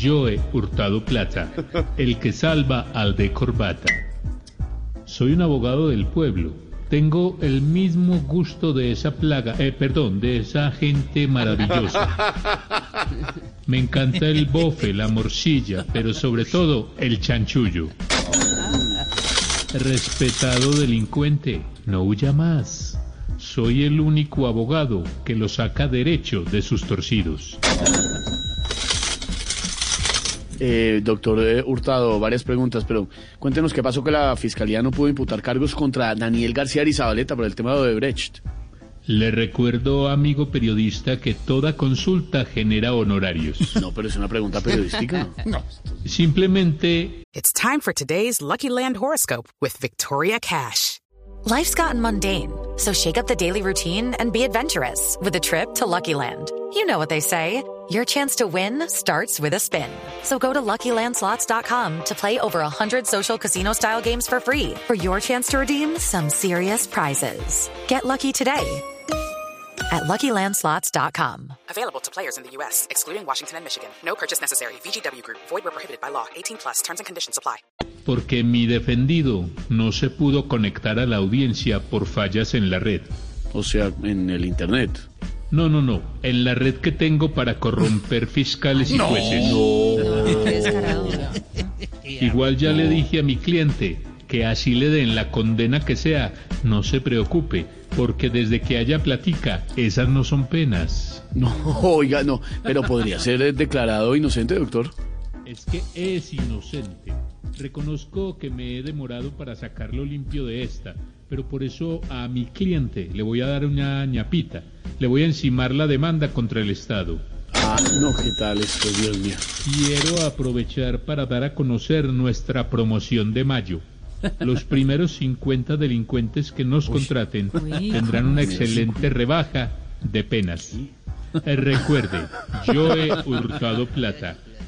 Joe Hurtado Plata, el que salva al de corbata. Soy un abogado del pueblo. Tengo el mismo gusto de esa plaga, eh, perdón, de esa gente maravillosa. Me encanta el bofe, la morcilla, pero sobre todo el chanchullo. Respetado delincuente, no huya más. Soy el único abogado que lo saca derecho de sus torcidos. Eh, doctor Hurtado, varias preguntas, pero cuéntenos qué pasó que la fiscalía no pudo imputar cargos contra Daniel García Arizabaleta por el tema de Odebrecht. Le recuerdo, amigo periodista, que toda consulta genera honorarios. No, pero es una pregunta periodística. No. Simplemente It's time for today's Lucky Land horoscope with Victoria Cash. Life's gotten mundane, so shake up the daily routine and be adventurous with a trip to Lucky Land. You know what they say. Your chance to win starts with a spin. So go to LuckyLandSlots.com to play over 100 social casino-style games for free for your chance to redeem some serious prizes. Get lucky today at LuckyLandSlots.com. Available to players in the U.S., excluding Washington and Michigan. No purchase necessary. VGW Group. Void where prohibited by law. 18 plus. Terms and conditions apply. porque mi defendido no se pudo conectar a la audiencia por fallas en la red. O sea, en el internet. No, no, no, en la red que tengo para corromper fiscales y jueces. Igual ya le dije a mi cliente que así le den la condena que sea, no se preocupe, porque desde que haya platica, esas no son penas. No, oiga, no, pero podría ser declarado inocente, doctor. Es que es inocente. Reconozco que me he demorado para sacarlo limpio de esta, pero por eso a mi cliente le voy a dar una ñapita. Le voy a encimar la demanda contra el Estado. Ah, no, ¿qué tal esto, Dios mío? Quiero aprovechar para dar a conocer nuestra promoción de mayo. Los primeros 50 delincuentes que nos contraten tendrán una excelente rebaja de penas. Eh, Recuerde, yo he hurtado plata,